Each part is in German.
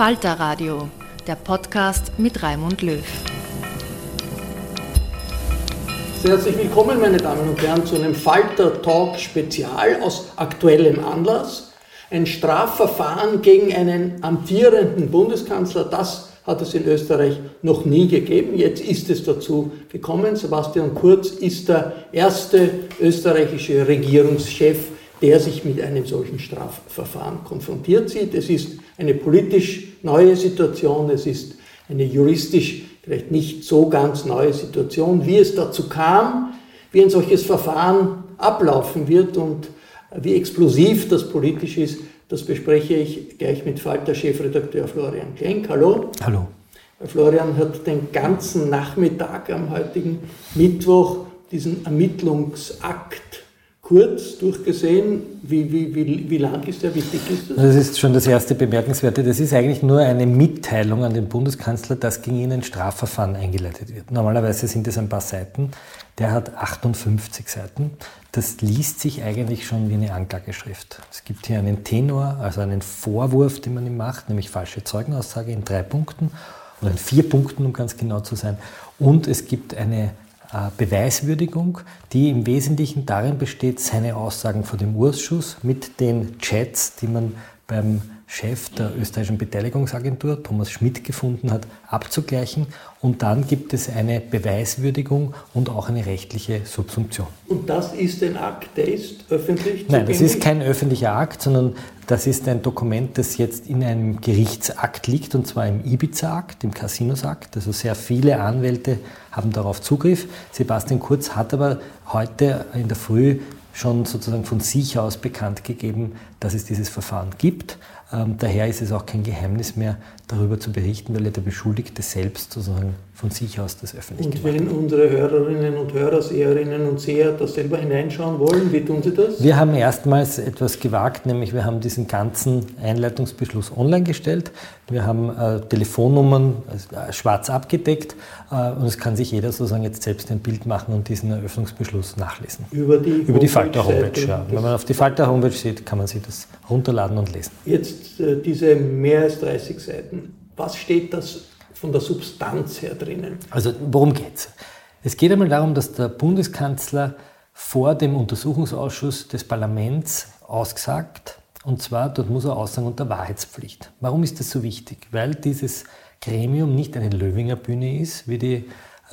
Falter Radio, der Podcast mit Raimund Löw. Sehr herzlich willkommen, meine Damen und Herren, zu einem Falter Talk Spezial aus aktuellem Anlass. Ein Strafverfahren gegen einen amtierenden Bundeskanzler, das hat es in Österreich noch nie gegeben. Jetzt ist es dazu gekommen. Sebastian Kurz ist der erste österreichische Regierungschef, der sich mit einem solchen Strafverfahren konfrontiert sieht. Es ist eine politisch neue Situation, es ist eine juristisch vielleicht nicht so ganz neue Situation. Wie es dazu kam, wie ein solches Verfahren ablaufen wird und wie explosiv das politisch ist, das bespreche ich gleich mit Falter-Chefredakteur Florian Klenk. Hallo. Hallo. Florian hat den ganzen Nachmittag am heutigen Mittwoch diesen Ermittlungsakt kurz durchgesehen. Wie, wie, wie, wie lang ist der? Wie dick ist das? Das ist schon das erste Bemerkenswerte. Das ist eigentlich nur eine Mitteilung an den Bundeskanzler, dass gegen ihn ein Strafverfahren eingeleitet wird. Normalerweise sind es ein paar Seiten. Der hat 58 Seiten. Das liest sich eigentlich schon wie eine Anklageschrift. Es gibt hier einen Tenor, also einen Vorwurf, den man ihm macht, nämlich falsche Zeugenaussage in drei Punkten oder in vier Punkten, um ganz genau zu sein. Und es gibt eine Beweiswürdigung, die im Wesentlichen darin besteht, seine Aussagen vor dem Ausschuss mit den Chats, die man beim Chef der österreichischen Beteiligungsagentur, Thomas Schmidt, gefunden hat, abzugleichen. Und dann gibt es eine Beweiswürdigung und auch eine rechtliche Subsumption. Und das ist ein Akt, der ist öffentlich? Nein, das ist kein öffentlicher Akt, sondern das ist ein Dokument, das jetzt in einem Gerichtsakt liegt, und zwar im Ibiza-Akt, im Casinos-Akt. Also sehr viele Anwälte haben darauf Zugriff. Sebastian Kurz hat aber heute in der Früh schon sozusagen von sich aus bekannt gegeben, dass es dieses Verfahren gibt. Ähm, daher ist es auch kein Geheimnis mehr, darüber zu berichten, weil ja der Beschuldigte selbst sozusagen von sich aus das öffentlich und gemacht. Und wenn unsere Hörerinnen und Hörer, Seherinnen und Seher da selber hineinschauen wollen, wie tun sie das? Wir haben erstmals etwas gewagt, nämlich wir haben diesen ganzen Einleitungsbeschluss online gestellt. Wir haben äh, Telefonnummern äh, schwarz abgedeckt äh, und es kann sich jeder sozusagen jetzt selbst ein Bild machen und diesen Eröffnungsbeschluss nachlesen. Über die, Über die Falter Homepage, ja. Wenn man auf die Falter Homepage sieht, kann man sich das runterladen und lesen. Jetzt äh, diese mehr als 30 Seiten. Was steht das von der Substanz her drinnen? Also worum geht es? Es geht einmal darum, dass der Bundeskanzler vor dem Untersuchungsausschuss des Parlaments ausgesagt, und zwar, dort muss er aussagen unter Wahrheitspflicht. Warum ist das so wichtig? Weil dieses Gremium nicht eine Löwinger Bühne ist, wie die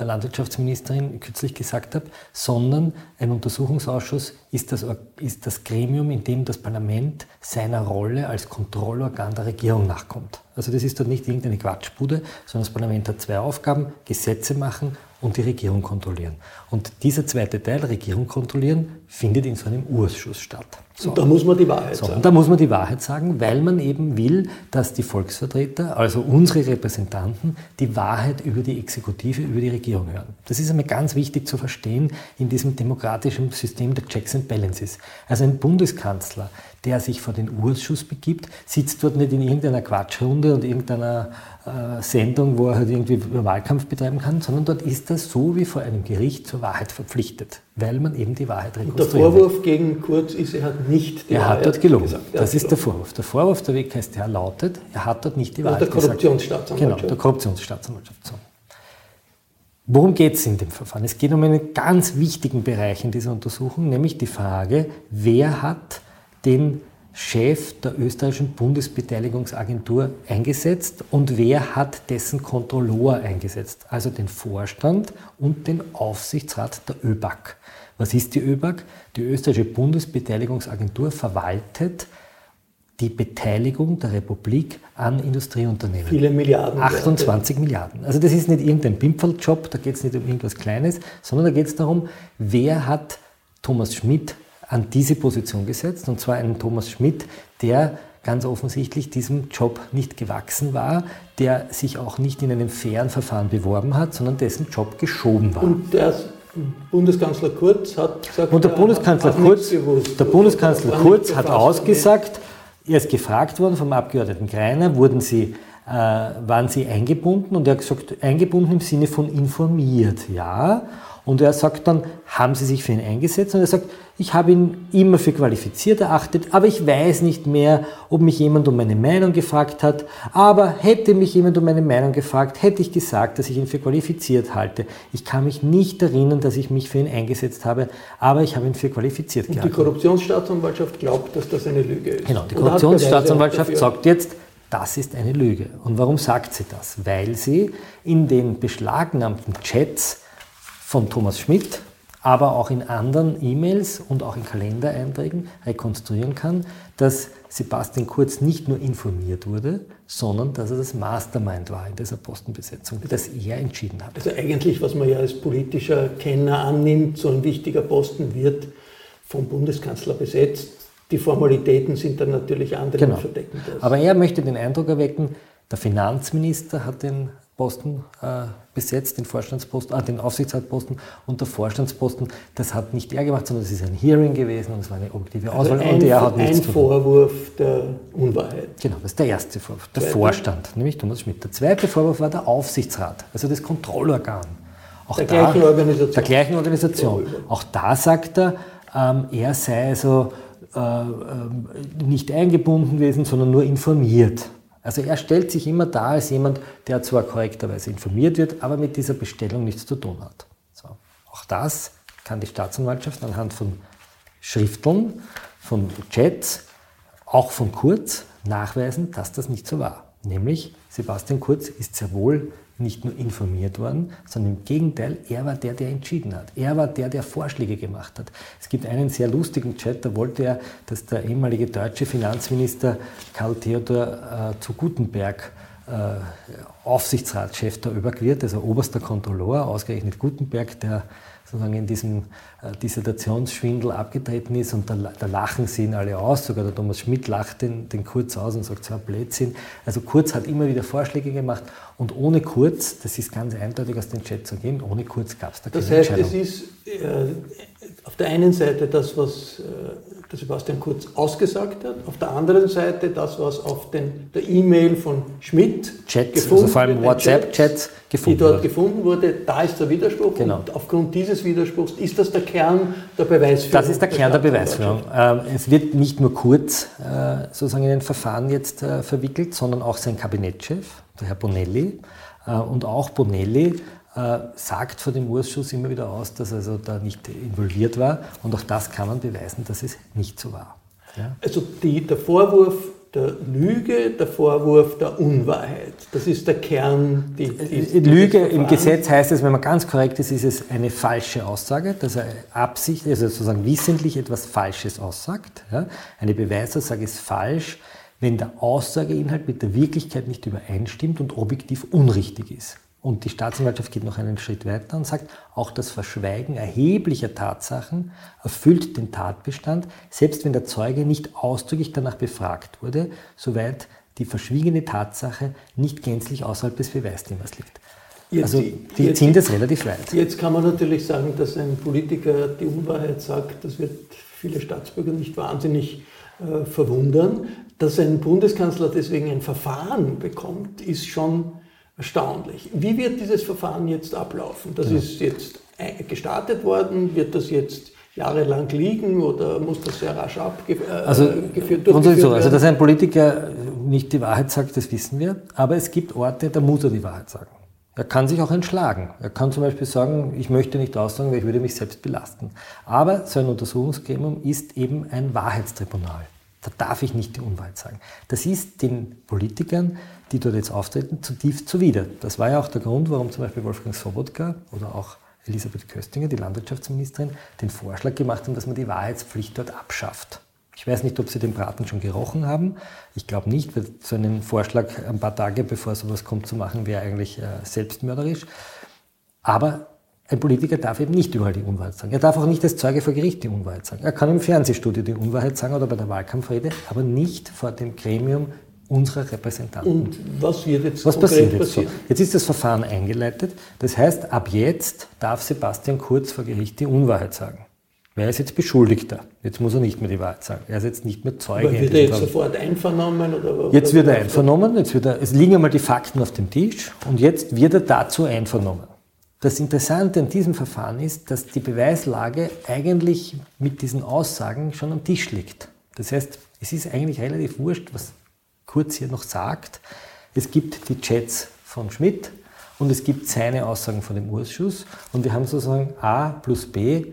Landwirtschaftsministerin kürzlich gesagt habe, sondern ein Untersuchungsausschuss ist das, ist das Gremium, in dem das Parlament seiner Rolle als Kontrollorgan der Regierung nachkommt. Also das ist dort nicht irgendeine Quatschbude, sondern das Parlament hat zwei Aufgaben, Gesetze machen und die Regierung kontrollieren. Und dieser zweite Teil, Regierung kontrollieren, findet in so einem Urschuss statt. So. Und da muss man die Wahrheit so, sagen. Und da muss man die Wahrheit sagen, weil man eben will, dass die Volksvertreter, also unsere Repräsentanten, die Wahrheit über die Exekutive, über die Regierung hören. Das ist einmal ganz wichtig zu verstehen in diesem demokratischen System der Checks and Balances. Also ein Bundeskanzler, der sich vor den Urschuss begibt, sitzt dort nicht in irgendeiner Quatschrunde und irgendeiner äh, Sendung, wo er halt irgendwie Wahlkampf betreiben kann, sondern dort ist er so wie vor einem Gericht zur Wahrheit verpflichtet, weil man eben die Wahrheit rekonstruiert. Und der Vorwurf gegen Kurz ist, er hat nicht die er Wahrheit hat dort gelogen. gesagt. Das ist der Vorwurf. Der Vorwurf der WKStH lautet, er hat dort nicht die Wahrheit gesagt. Der Korruptionsstaatsanwaltschaft. Genau, der Korruptionsstaatsanwaltschaft. So. Worum geht es in dem Verfahren? Es geht um einen ganz wichtigen Bereich in dieser Untersuchung, nämlich die Frage, wer hat den Chef der österreichischen Bundesbeteiligungsagentur eingesetzt und wer hat dessen Kontrolleur eingesetzt, also den Vorstand und den Aufsichtsrat der ÖBAG. Was ist die ÖBAG? Die österreichische Bundesbeteiligungsagentur verwaltet die Beteiligung der Republik an Industrieunternehmen. Viele Milliarden. 28 Werte. Milliarden. Also das ist nicht irgendein Pimpfeljob, da geht es nicht um irgendwas Kleines, sondern da geht es darum, wer hat Thomas Schmidt an diese Position gesetzt, und zwar einen Thomas Schmidt, der ganz offensichtlich diesem Job nicht gewachsen war, der sich auch nicht in einem fairen Verfahren beworben hat, sondern dessen Job geschoben war. Und der Bundeskanzler Kurz hat gesagt, und der Bundeskanzler Kurz, der Bundeskanzler Kurz hat ausgesagt, er ist gefragt worden vom Abgeordneten Greiner, wurden Sie, äh, waren Sie eingebunden? Und er hat gesagt, eingebunden im Sinne von informiert, ja. Und er sagt dann, haben Sie sich für ihn eingesetzt? Und er sagt, ich habe ihn immer für qualifiziert erachtet, aber ich weiß nicht mehr, ob mich jemand um meine Meinung gefragt hat. Aber hätte mich jemand um meine Meinung gefragt, hätte ich gesagt, dass ich ihn für qualifiziert halte. Ich kann mich nicht erinnern, dass ich mich für ihn eingesetzt habe, aber ich habe ihn für qualifiziert gehalten. Und die Korruptionsstaatsanwaltschaft glaubt, dass das eine Lüge ist. Genau, die Korruptionsstaatsanwaltschaft sagt jetzt, das ist eine Lüge. Und warum sagt sie das? Weil sie in den beschlagnahmten Chats von Thomas Schmidt, aber auch in anderen E-Mails und auch in Kalendereinträgen rekonstruieren kann, dass Sebastian Kurz nicht nur informiert wurde, sondern dass er das Mastermind war in dieser Postenbesetzung, dass er entschieden hat. Also eigentlich, was man ja als politischer Kenner annimmt, so ein wichtiger Posten wird vom Bundeskanzler besetzt. Die Formalitäten sind dann natürlich andere genau. verdecken das. Aber er möchte den Eindruck erwecken, der Finanzminister hat den Posten äh, besetzt, den Vorstandsposten, äh, den Aufsichtsratposten und der Vorstandsposten. Das hat nicht er gemacht, sondern es ist ein Hearing gewesen und es war eine objektive also Auswahl. Also ein, und er hat nichts ein Vorwurf der Unwahrheit. Genau, das ist der erste Vorwurf, der Zweite. Vorstand, nämlich Thomas Schmidt. Der zweite Vorwurf war der Aufsichtsrat, also das Kontrollorgan. Auch der, da, gleichen Organisation. der gleichen Organisation. Auch da sagt er, ähm, er sei also äh, äh, nicht eingebunden gewesen, sondern nur informiert. Also er stellt sich immer da als jemand, der zwar korrekterweise informiert wird, aber mit dieser Bestellung nichts zu tun hat. So. Auch das kann die Staatsanwaltschaft anhand von Schrifteln, von Chats, auch von Kurz nachweisen, dass das nicht so war. Nämlich Sebastian Kurz ist sehr wohl nicht nur informiert worden, sondern im Gegenteil, er war der, der entschieden hat. Er war der, der Vorschläge gemacht hat. Es gibt einen sehr lustigen Chat, da wollte er, dass der ehemalige deutsche Finanzminister Karl Theodor äh, zu Gutenberg äh, Aufsichtsratschef der ÖBAG also oberster Kontrolleur, ausgerechnet Gutenberg, der sozusagen in diesem äh, Dissertationsschwindel abgetreten ist und da, da, lachen sie ihn alle aus, sogar der Thomas Schmidt lacht den, den Kurz aus und sagt, so ein Blödsinn. Also Kurz hat immer wieder Vorschläge gemacht und ohne Kurz, das ist ganz eindeutig aus dem Chat zu gehen, ohne Kurz gab es da keine Das heißt, es ist äh, auf der einen Seite das, was äh, der Sebastian Kurz ausgesagt hat, auf der anderen Seite das, was auf den, der E-Mail von Schmidt Chats, gefunden also vor allem WhatsApp-Chats gefunden die dort wurde. gefunden wurde, da ist der Widerspruch genau. und aufgrund dieses Widerspruchs ist das der Kern der Beweisführung. Das ist der, der Kern der Beweisführung. Ähm, es wird nicht nur Kurz äh, sozusagen in den Verfahren jetzt äh, verwickelt, sondern auch sein Kabinettschef, der Herr Bonelli. Äh, und auch Bonelli sagt vor dem Ausschuss immer wieder aus, dass er also da nicht involviert war. Und auch das kann man beweisen, dass es nicht so war. Ja? Also die, der Vorwurf der Lüge, der Vorwurf der Unwahrheit. Das ist der Kern. Die, die, Lüge im Gesetz heißt es, wenn man ganz korrekt ist, ist es eine falsche Aussage, dass er Absicht, also sozusagen wissentlich etwas Falsches aussagt. Ja? Eine Beweisaussage ist falsch, wenn der Aussageinhalt mit der Wirklichkeit nicht übereinstimmt und objektiv unrichtig ist. Und die Staatsanwaltschaft geht noch einen Schritt weiter und sagt, auch das Verschweigen erheblicher Tatsachen erfüllt den Tatbestand, selbst wenn der Zeuge nicht ausdrücklich danach befragt wurde, soweit die verschwiegene Tatsache nicht gänzlich außerhalb des Beweisthemas liegt. Jetzt, also die jetzt, ziehen das relativ weit. Jetzt kann man natürlich sagen, dass ein Politiker die Unwahrheit sagt, das wird viele Staatsbürger nicht wahnsinnig äh, verwundern. Dass ein Bundeskanzler deswegen ein Verfahren bekommt, ist schon erstaunlich. Wie wird dieses Verfahren jetzt ablaufen? Das ja. ist jetzt gestartet worden, wird das jetzt jahrelang liegen oder muss das sehr rasch abgeführt äh, also, durchgeführt so, Also dass ein Politiker nicht die Wahrheit sagt, das wissen wir, aber es gibt Orte, da muss er die Wahrheit sagen. Er kann sich auch entschlagen. Er kann zum Beispiel sagen, ich möchte nicht aussagen, weil ich würde mich selbst belasten. Aber so ein Untersuchungsgremium ist eben ein Wahrheitstribunal. Da darf ich nicht die Unwahrheit sagen. Das ist den Politikern die dort jetzt auftreten, zutiefst zuwider. Das war ja auch der Grund, warum zum Beispiel Wolfgang Sobotka oder auch Elisabeth Köstinger, die Landwirtschaftsministerin, den Vorschlag gemacht haben, dass man die Wahrheitspflicht dort abschafft. Ich weiß nicht, ob Sie den Braten schon gerochen haben. Ich glaube nicht, weil so einen Vorschlag ein paar Tage bevor sowas kommt zu machen, wäre eigentlich äh, selbstmörderisch. Aber ein Politiker darf eben nicht überall die Unwahrheit sagen. Er darf auch nicht als Zeuge vor Gericht die Unwahrheit sagen. Er kann im Fernsehstudio die Unwahrheit sagen oder bei der Wahlkampfrede, aber nicht vor dem Gremium unserer Repräsentanten. Und was wird jetzt was passiert jetzt So? Jetzt ist das Verfahren eingeleitet. Das heißt, ab jetzt darf Sebastian Kurz vor Gericht die Unwahrheit sagen. Wer ist jetzt Beschuldigter? Jetzt muss er nicht mehr die Wahrheit sagen. Er ist jetzt nicht mehr Zeuge. Aber wird er jetzt sofort einvernommen? Oder, jetzt wird er einvernommen. Jetzt wird er, es liegen einmal die Fakten auf dem Tisch und jetzt wird er dazu einvernommen. Das Interessante an diesem Verfahren ist, dass die Beweislage eigentlich mit diesen Aussagen schon am Tisch liegt. Das heißt, es ist eigentlich relativ wurscht, was kurz hier noch sagt. Es gibt die Chats von Schmidt und es gibt seine Aussagen von dem Ausschuss und wir haben sozusagen A plus B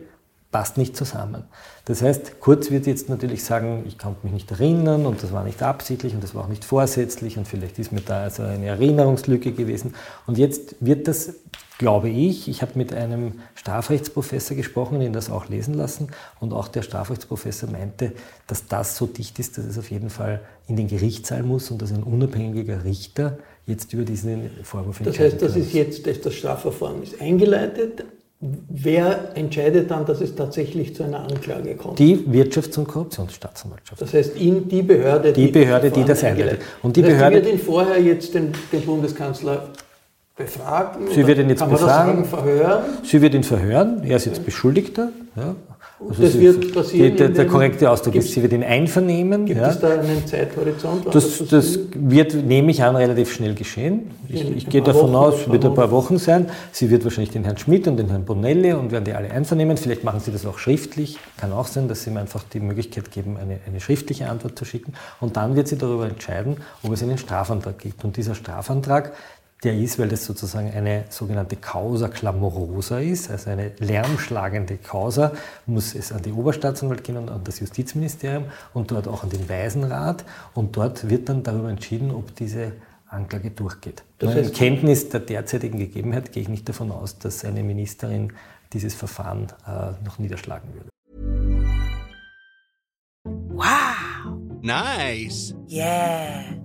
passt nicht zusammen. Das heißt, Kurz wird jetzt natürlich sagen, ich kann mich nicht erinnern und das war nicht absichtlich und das war auch nicht vorsätzlich und vielleicht ist mir da also eine Erinnerungslücke gewesen. Und jetzt wird das, glaube ich, ich habe mit einem Strafrechtsprofessor gesprochen, den das auch lesen lassen und auch der Strafrechtsprofessor meinte, dass das so dicht ist, dass es auf jeden Fall in den Gerichtssaal muss und dass ein unabhängiger Richter jetzt über diesen Vorwurf entscheidet. Das heißt, das ist jetzt, das Strafverfahren ist eingeleitet, Wer entscheidet dann, dass es tatsächlich zu einer Anklage kommt? Die Wirtschafts- und Korruptionsstaatsanwaltschaft. Das heißt, ihn, die Behörde, die, die, Behörde, die das einleitet. Und die das heißt, Behörde die wird ihn vorher jetzt den, den Bundeskanzler befragen? Sie wird ihn jetzt befragen. Sagen, verhören? Sie wird ihn verhören. Er ist jetzt Beschuldigter. Ja. Also das wird passieren. Der, der korrekte Ausdruck ist, sie wird ihn einvernehmen. Gibt ja. es da einen Zeithorizont? Das, das, das, wird, nehme ich an, relativ schnell geschehen. Ich, ich gehe davon Wochen, aus, es wird ein paar Wochen sein. Sie wird wahrscheinlich den Herrn Schmidt und den Herrn Bonelli und werden die alle einvernehmen. Vielleicht machen sie das auch schriftlich. Kann auch sein, dass sie ihm einfach die Möglichkeit geben, eine, eine schriftliche Antwort zu schicken. Und dann wird sie darüber entscheiden, ob es einen Strafantrag gibt. Und dieser Strafantrag, der ist, weil das sozusagen eine sogenannte Causa clamorosa ist, also eine lärmschlagende Causa, muss es an die Oberstaatsanwalt gehen und an das Justizministerium und dort auch an den Waisenrat und dort wird dann darüber entschieden, ob diese Anklage durchgeht. Das heißt, in Kenntnis der derzeitigen Gegebenheit gehe ich nicht davon aus, dass eine Ministerin dieses Verfahren äh, noch niederschlagen würde. Wow! Nice! Yeah!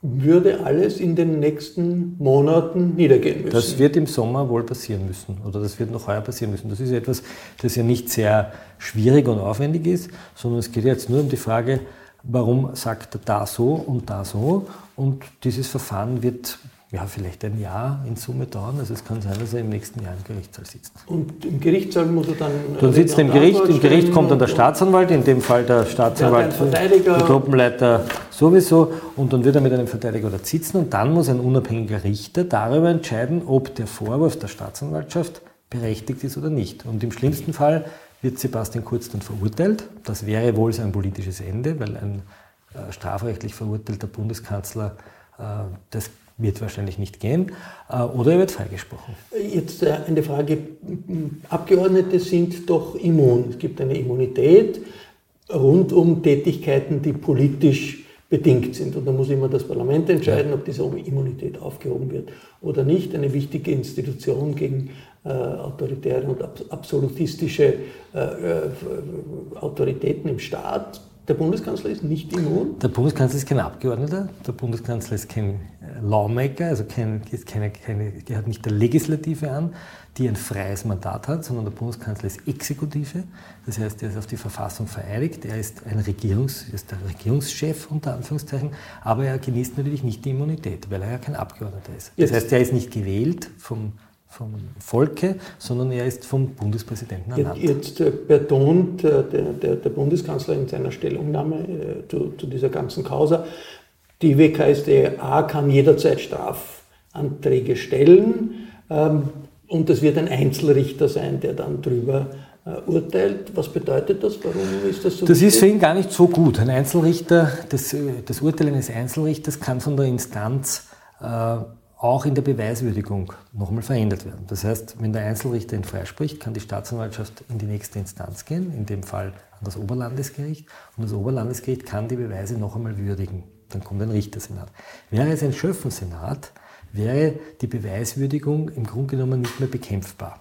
würde alles in den nächsten Monaten niedergehen müssen. Das wird im Sommer wohl passieren müssen oder das wird noch heuer passieren müssen. Das ist etwas, das ja nicht sehr schwierig und aufwendig ist, sondern es geht jetzt nur um die Frage, warum sagt er da so und da so und dieses Verfahren wird ja, vielleicht ein Jahr in Summe dauern. Also es kann sein, dass er im nächsten Jahr im Gerichtssaal sitzt. Und im Gerichtssaal muss er dann. Dann sitzt er im Gericht, im Gericht kommt dann der Staatsanwalt, in dem Fall der Staatsanwalt, der Gruppenleiter sowieso, und dann wird er mit einem Verteidiger dort sitzen und dann muss ein unabhängiger Richter darüber entscheiden, ob der Vorwurf der Staatsanwaltschaft berechtigt ist oder nicht. Und im schlimmsten Fall wird Sebastian Kurz dann verurteilt. Das wäre wohl sein politisches Ende, weil ein äh, strafrechtlich verurteilter Bundeskanzler äh, das wird wahrscheinlich nicht gehen. Äh, oder er wird freigesprochen. Jetzt äh, eine Frage. Abgeordnete sind doch immun. Es gibt eine Immunität rund um Tätigkeiten, die politisch bedingt sind. Und da muss immer das Parlament entscheiden, ob diese Immunität aufgehoben wird oder nicht. Eine wichtige Institution gegen äh, autoritäre und absolutistische äh, äh, Autoritäten im Staat. Der Bundeskanzler ist nicht immun? Der Bundeskanzler ist kein Abgeordneter, der Bundeskanzler ist kein Lawmaker, also kein, keine, keine, der hat nicht der Legislative an, die ein freies Mandat hat, sondern der Bundeskanzler ist Exekutive. Das heißt, er ist auf die Verfassung vereidigt, er ist, ein Regierungs, ist der Regierungschef unter Anführungszeichen, aber er genießt natürlich nicht die Immunität, weil er ja kein Abgeordneter ist. Das heißt, er ist nicht gewählt vom vom Volke, sondern er ist vom Bundespräsidenten ernannt. Jetzt äh, betont äh, der, der, der, Bundeskanzler in seiner Stellungnahme äh, zu, zu, dieser ganzen Causa, die WKSDA kann jederzeit Strafanträge stellen ähm, und es wird ein Einzelrichter sein, der dann drüber urteilt. Was bedeutet das? Warum ist das so? Das ist für ihn gar nicht so gut. Ein Einzelrichter, das, das Urteil eines Einzelrichters kann von der Instanz äh, auch in der Beweiswürdigung nochmal verändert werden. Das heißt, wenn der Einzelrichter ihn freispricht, kann die Staatsanwaltschaft in die nächste Instanz gehen, in dem Fall an das Oberlandesgericht, und das Oberlandesgericht kann die Beweise noch einmal würdigen. Dann kommt ein Richtersenat. Wäre es ein Schöffensenat, wäre die Beweiswürdigung im Grunde genommen nicht mehr bekämpfbar.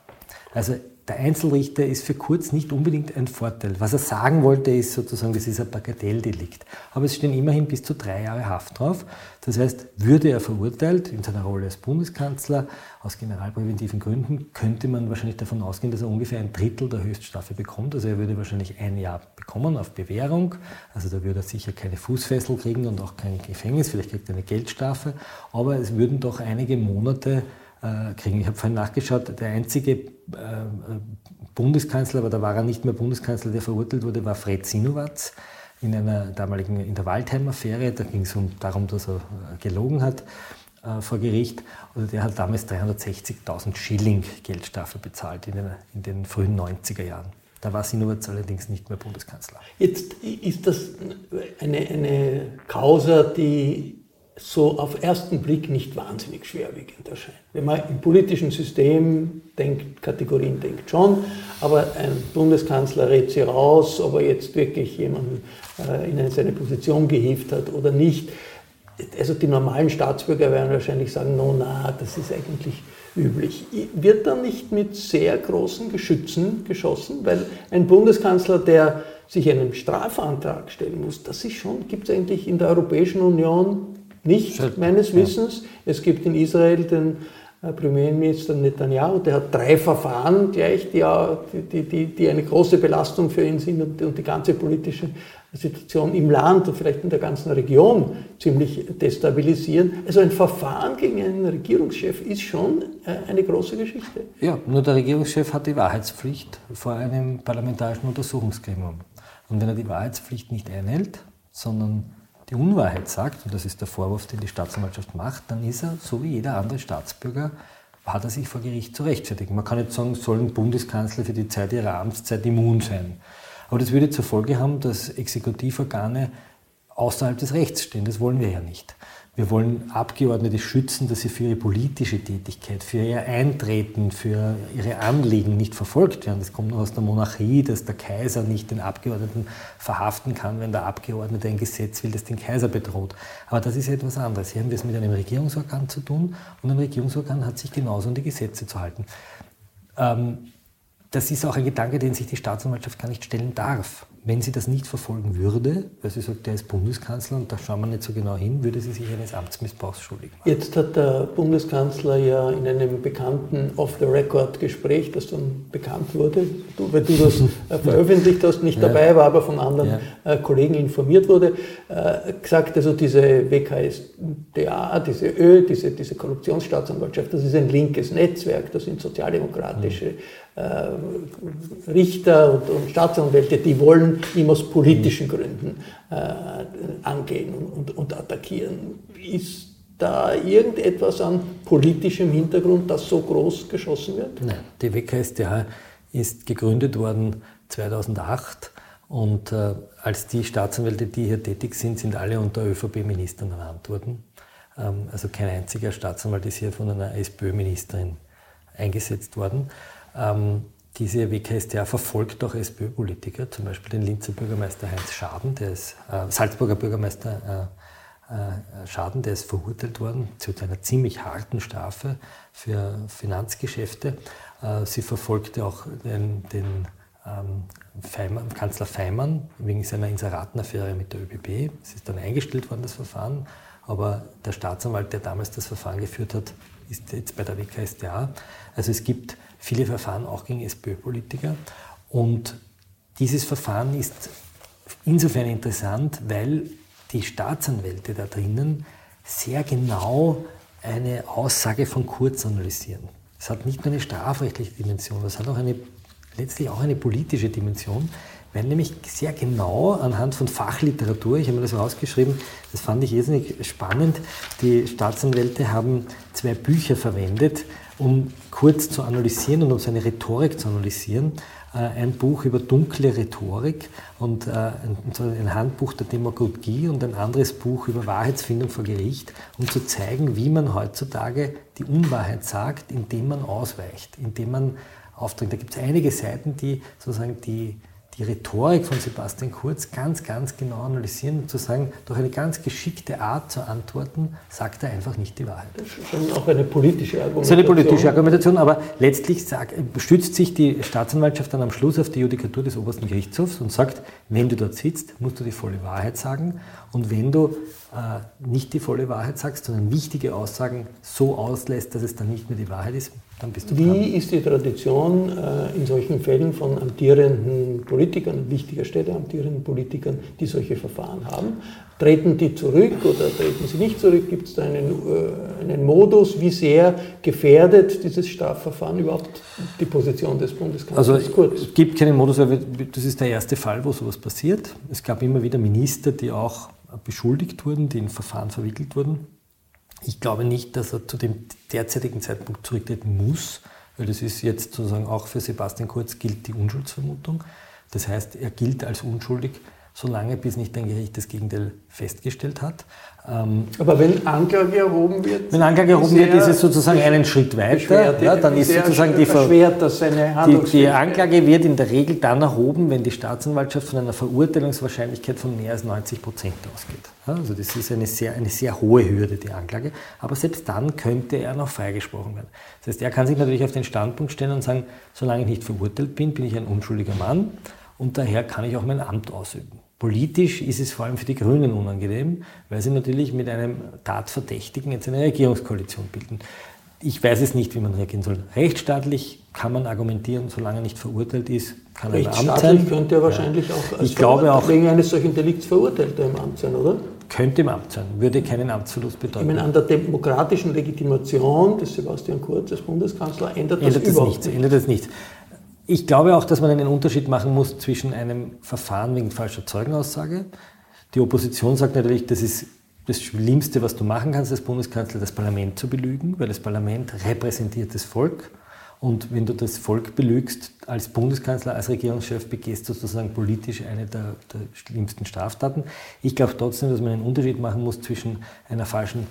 Also der Einzelrichter ist für Kurz nicht unbedingt ein Vorteil. Was er sagen wollte, ist sozusagen, das ist ein Bagatelldelikt. Aber es stehen immerhin bis zu drei Jahre Haft drauf. Das heißt, würde er verurteilt in seiner Rolle als Bundeskanzler aus generalpräventiven Gründen, könnte man wahrscheinlich davon ausgehen, dass er ungefähr ein Drittel der Höchststrafe bekommt. Also er würde wahrscheinlich ein Jahr bekommen auf Bewährung. Also da würde er sicher keine Fußfessel kriegen und auch kein Gefängnis. Vielleicht kriegt er eine Geldstrafe. Aber es würden doch einige Monate kriegen. Ich habe vorhin nachgeschaut, der einzige äh, Bundeskanzler, aber da war er nicht mehr Bundeskanzler, der verurteilt wurde, war Fred Sinowatz in einer damaligen, in der Waldheim-Affäre. Da ging es um, darum, dass er äh, gelogen hat äh, vor Gericht. Und der hat damals 360.000 Schilling Geldstrafe bezahlt in den, in den frühen 90er Jahren. Da war Sinowatz allerdings nicht mehr Bundeskanzler. Jetzt ist das eine, eine Causa, die so auf ersten Blick nicht wahnsinnig schwerwiegend erscheint. Wenn man im politischen System denkt, Kategorien denkt schon, aber ein Bundeskanzler rät sie raus, ob er jetzt wirklich jemanden äh, in seine Position gehievt hat oder nicht. Also die normalen Staatsbürger werden wahrscheinlich sagen, no, na, das ist eigentlich üblich. Wird da nicht mit sehr großen Geschützen geschossen? Weil ein Bundeskanzler, der sich einem Strafantrag stellen muss, das ist schon, gibt es eigentlich in der Europäischen Union nicht, meines Wissens. Es gibt in Israel den äh, Premierminister Netanyahu, der hat drei Verfahren gleich, die, die, die, die eine große Belastung für ihn sind und, und die ganze politische Situation im Land und vielleicht in der ganzen Region ziemlich destabilisieren. Also ein Verfahren gegen einen Regierungschef ist schon äh, eine große Geschichte. Ja, nur der Regierungschef hat die Wahrheitspflicht vor einem parlamentarischen Untersuchungsgremium. Und wenn er die Wahrheitspflicht nicht einhält, sondern die Unwahrheit sagt, und das ist der Vorwurf, den die Staatsanwaltschaft macht, dann ist er, so wie jeder andere Staatsbürger, hat er sich vor Gericht zu rechtfertigen. Man kann nicht sagen, sollen Bundeskanzler für die Zeit ihrer Amtszeit immun sein. Aber das würde zur Folge haben, dass Exekutivorgane außerhalb des Rechts stehen. Das wollen wir ja nicht. Wir wollen Abgeordnete schützen, dass sie für ihre politische Tätigkeit, für ihr Eintreten, für ihre Anliegen nicht verfolgt werden. Das kommt noch aus der Monarchie, dass der Kaiser nicht den Abgeordneten verhaften kann, wenn der Abgeordnete ein Gesetz will, das den Kaiser bedroht. Aber das ist etwas anderes. Hier haben wir es mit einem Regierungsorgan zu tun und ein Regierungsorgan hat sich genauso an die Gesetze zu halten. Ähm, das ist auch ein Gedanke, den sich die Staatsanwaltschaft gar nicht stellen darf. Wenn sie das nicht verfolgen würde, weil sie sagt, der ist Bundeskanzler und da schauen wir nicht so genau hin, würde sie sich eines Amtsmissbrauchs schuldig machen. Jetzt hat der Bundeskanzler ja in einem bekannten Off-the-Record-Gespräch, das dann bekannt wurde, du, weil du das äh, veröffentlicht hast, nicht ja. dabei war, aber von anderen ja. Äh, Kollegen informiert wurde, äh, gesagt, also diese WKSDA, diese Ö, diese, diese Korruptionsstaatsanwaltschaft, das ist ein linkes Netzwerk, das sind sozialdemokratische mhm. Richter und, und, Staatsanwälte, die wollen ihm aus politischen Gründen äh, angehen und, und, und attackieren. Ist da irgendetwas an politischem Hintergrund, das so groß geschossen wird? Nein, die WKStA ist gegründet worden 2008 und äh, als die Staatsanwälte, die hier tätig sind, sind alle unter ÖVP-Ministern ernannt worden. Ähm, also kein einziger Staatsanwalt ist hier von einer SPÖ-Ministerin eingesetzt worden. Ähm, diese WKStA verfolgt auch SPÖ-Politiker, zum Beispiel den Linzer Bürgermeister Heinz Schaden, der ist äh, Salzburger Bürgermeister äh, äh, Schaden, der ist verurteilt worden zu einer ziemlich harten Strafe für Finanzgeschäfte. Äh, sie verfolgte auch den, den ähm, Feimann, Kanzler Feimann wegen seiner Inseratenaffäre mit der ÖBB. Es ist dann eingestellt worden, das Verfahren, aber der Staatsanwalt, der damals das Verfahren geführt hat, ist jetzt bei der WKStA. Also es gibt viele Verfahren auch gegen SPÖ-Politiker. Und dieses Verfahren ist insofern interessant, weil die Staatsanwälte da drinnen sehr genau eine Aussage von Kurz analysieren. Es hat nicht nur eine strafrechtliche Dimension, es hat auch eine, letztlich auch eine politische Dimension, weil nämlich sehr genau anhand von Fachliteratur, ich habe mir das rausgeschrieben, das fand ich irrsinnig spannend, die Staatsanwälte haben zwei Bücher verwendet, um kurz zu analysieren und um seine Rhetorik zu analysieren. Äh, ein Buch über dunkle Rhetorik und äh, ein Handbuch der Demagogie und ein anderes Buch über Wahrheitsfindung vor Gericht, um zu zeigen, wie man heutzutage die Unwahrheit sagt, indem man ausweicht, indem man aufdringt. Da gibt es einige Seiten, die sozusagen die die Rhetorik von Sebastian Kurz ganz, ganz genau analysieren und zu sagen, durch eine ganz geschickte Art zu antworten, sagt er einfach nicht die Wahrheit. Das ist schon auch eine politische Argumentation. Das ist eine politische Argumentation, aber letztlich sagt, stützt sich die Staatsanwaltschaft dann am Schluss auf die Judikatur des obersten Gerichtshofs und sagt, wenn du dort sitzt, musst du die volle Wahrheit sagen und wenn du äh, nicht die volle Wahrheit sagst, sondern wichtige Aussagen so auslässt, dass es dann nicht mehr die Wahrheit ist, dann bist du Wie dran. ist die Tradition äh, in solchen Fällen von amtierenden Politikern, an wichtiger Stelle amtierenden Politikern, die solche Verfahren haben? Treten die zurück oder treten sie nicht zurück? Gibt es da einen, äh, einen Modus? Wie sehr gefährdet dieses Strafverfahren überhaupt die Position des Bundeskanzlers? Also Kurz? es gibt keinen Modus, weil das ist der erste Fall, wo sowas passiert. Es gab immer wieder Minister, die auch beschuldigt wurden, die in Verfahren verwickelt wurden. Ich glaube nicht, dass er zu dem derzeitigen Zeitpunkt zurücktreten muss, weil das ist jetzt sozusagen auch für Sebastian Kurz gilt die Unschuldsvermutung. Das heißt, er gilt als unschuldig, solange bis nicht ein Gericht das Gegenteil festgestellt hat. Ähm, Aber wenn Anklage erhoben wird? Wenn Anklage erhoben wird, ist es sozusagen einen Schritt weiter. Ja, dann ist sozusagen die, die, die Anklage wird in der Regel dann erhoben, wenn die Staatsanwaltschaft von einer Verurteilungswahrscheinlichkeit von mehr als 90 Prozent ausgeht. Ja, also das ist eine sehr, eine sehr hohe Hürde, die Anklage. Aber selbst dann könnte er noch freigesprochen werden. Das heißt, er kann sich natürlich auf den Standpunkt stellen und sagen, solange ich nicht verurteilt bin, bin ich ein unschuldiger Mann und daher kann ich auch mein Amt ausüben. Politisch ist es vor allem für die Grünen unangenehm, weil sie natürlich mit einem Tatverdächtigen jetzt eine Regierungskoalition bilden. Ich weiß es nicht, wie man reagieren soll. Rechtsstaatlich kann man argumentieren, solange er nicht verurteilt ist, kann er im Amt sein. könnte er wahrscheinlich ja. auch, ich glaube auch wegen eines solchen Delikts verurteilter im Amt sein, oder? Könnte im Amt sein, würde keinen Amtsverlust bedeuten. Ich meine, an der demokratischen Legitimation des Sebastian Kurz als Bundeskanzler ändert das ändert überhaupt nichts. Ändert das nichts. Ich glaube auch, dass man einen Unterschied machen muss zwischen einem Verfahren wegen falscher Zeugenaussage. Die Opposition sagt natürlich, das ist das Schlimmste, was du machen kannst als Bundeskanzler, das Parlament zu belügen, weil das Parlament repräsentiert das Volk. Und wenn du das Volk belügst als Bundeskanzler, als Regierungschef, begehst du sozusagen politisch eine der, der schlimmsten Straftaten. Ich glaube trotzdem, dass man einen Unterschied machen muss zwischen einer falschen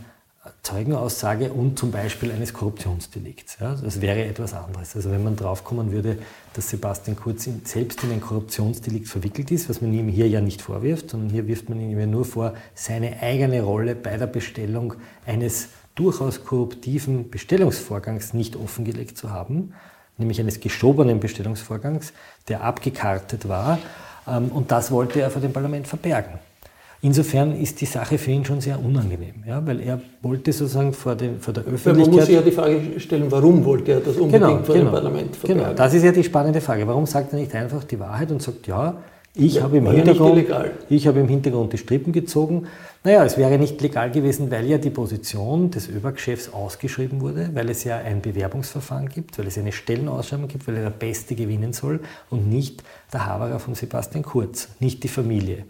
Zeugenaussage und zum Beispiel eines Korruptionsdelikts. Ja, das wäre etwas anderes. Also wenn man draufkommen würde, dass Sebastian Kurz selbst in ein Korruptionsdelikt verwickelt ist, was man ihm hier ja nicht vorwirft, sondern hier wirft man ihm ja nur vor, seine eigene Rolle bei der Bestellung eines durchaus korruptiven Bestellungsvorgangs nicht offengelegt zu haben, nämlich eines geschobenen Bestellungsvorgangs, der abgekartet war. Ähm, und das wollte er vor dem Parlament verbergen. Insofern ist die Sache für ihn schon sehr unangenehm, ja, weil er wollte sozusagen vor, den, vor der Öffentlichkeit... Man muss sich ja die Frage stellen, warum wollte er das unbedingt genau, vor genau, dem Parlament verbergen? Genau, das ist ja die spannende Frage. Warum sagt er nicht einfach die Wahrheit und sagt, ja, ich, ja, habe, im Hintergrund, ich habe im Hintergrund die Strippen gezogen. Naja, es wäre nicht legal gewesen, weil ja die Position des ÖBAG-Chefs ausgeschrieben wurde, weil es ja ein Bewerbungsverfahren gibt, weil es eine Stellenausschreibung gibt, weil er der Beste gewinnen soll und nicht der Haberer von Sebastian Kurz, nicht die Familie.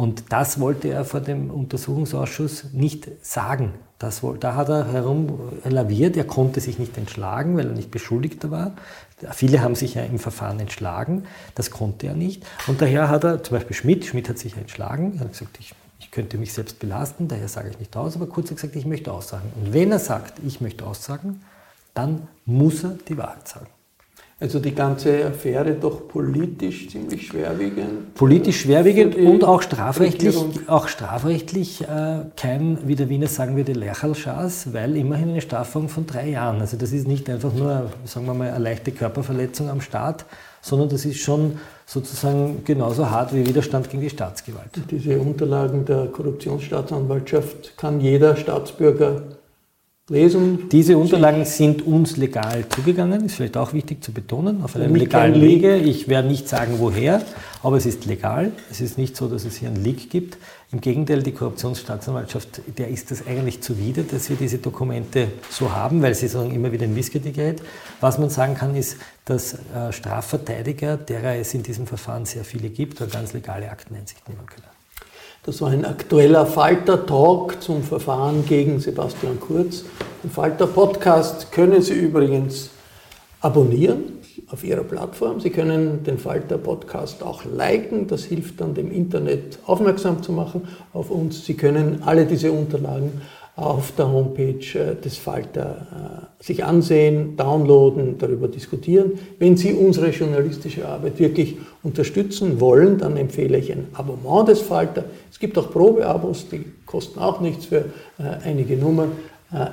Und das wollte er vor dem Untersuchungsausschuss nicht sagen. Das, da hat er herumlaviert, er konnte sich nicht entschlagen, weil er nicht Beschuldigter war. Viele haben sich ja im Verfahren entschlagen, das konnte er nicht. Und daher hat er, zum Beispiel Schmidt, Schmidt hat sich entschlagen, er hat gesagt, ich, ich könnte mich selbst belasten, daher sage ich nicht aus, aber kurz gesagt, ich möchte aussagen. Und wenn er sagt, ich möchte aussagen, dann muss er die Wahrheit sagen. Also die ganze Affäre doch politisch ziemlich schwerwiegend. Politisch schwerwiegend und auch strafrechtlich, auch strafrechtlich äh, kein, wie der Wiener sagen würde, Lächerlschaß, weil immerhin eine Strafung von drei Jahren. Also das ist nicht einfach nur, sagen wir mal, eine leichte Körperverletzung am Staat, sondern das ist schon sozusagen genauso hart wie Widerstand gegen die Staatsgewalt. Diese Unterlagen der Korruptionsstaatsanwaltschaft kann jeder Staatsbürger lesen. Diese Unterlagen sind uns legal zugegangen, ist vielleicht auch wichtig zu betonen, auf einem legalen Wege. Ich werde nicht sagen, woher, aber es ist legal. Es ist nicht so, dass es hier einen Leak gibt. Im Gegenteil, die Korruptionsstaatsanwaltschaft, der ist das eigentlich zuwider, dass wir diese Dokumente so haben, weil sie sagen immer wieder in Missgedi gerät. Was man sagen kann, ist, dass äh, Strafverteidiger, derer es in diesem Verfahren sehr viele gibt, ganz legale Akteneinsicht nehmen können. Das war ein aktueller Falter-Talk zum Verfahren gegen Sebastian Kurz. Den Falter-Podcast können Sie übrigens abonnieren auf Ihrer Plattform. Sie können den Falter-Podcast auch liken. Das hilft dann dem Internet aufmerksam zu machen auf uns. Sie können alle diese Unterlagen auf der Homepage äh, des Falter äh, sich ansehen, downloaden, darüber diskutieren. Wenn Sie unsere journalistische Arbeit wirklich unterstützen wollen, dann empfehle ich ein Abonnement des Falter. Es gibt auch Probeabos, die kosten auch nichts für äh, einige Nummern.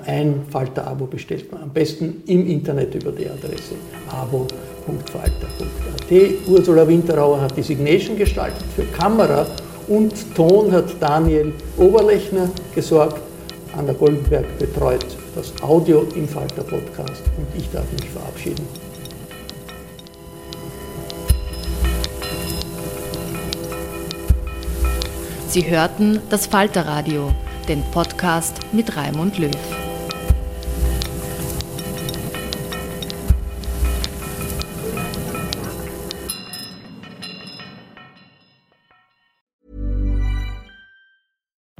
Ein Falter-Abo bestellt man am besten im Internet über die Adresse abo.falter.at. Ursula Winterauer hat die Signation gestaltet. Für Kamera und Ton hat Daniel Oberlechner gesorgt. Anna Goldenberg betreut das Audio im Falter Podcast und ich darf mich verabschieden. Sie hörten das Falterradio, den Podcast mit Raimund Löw.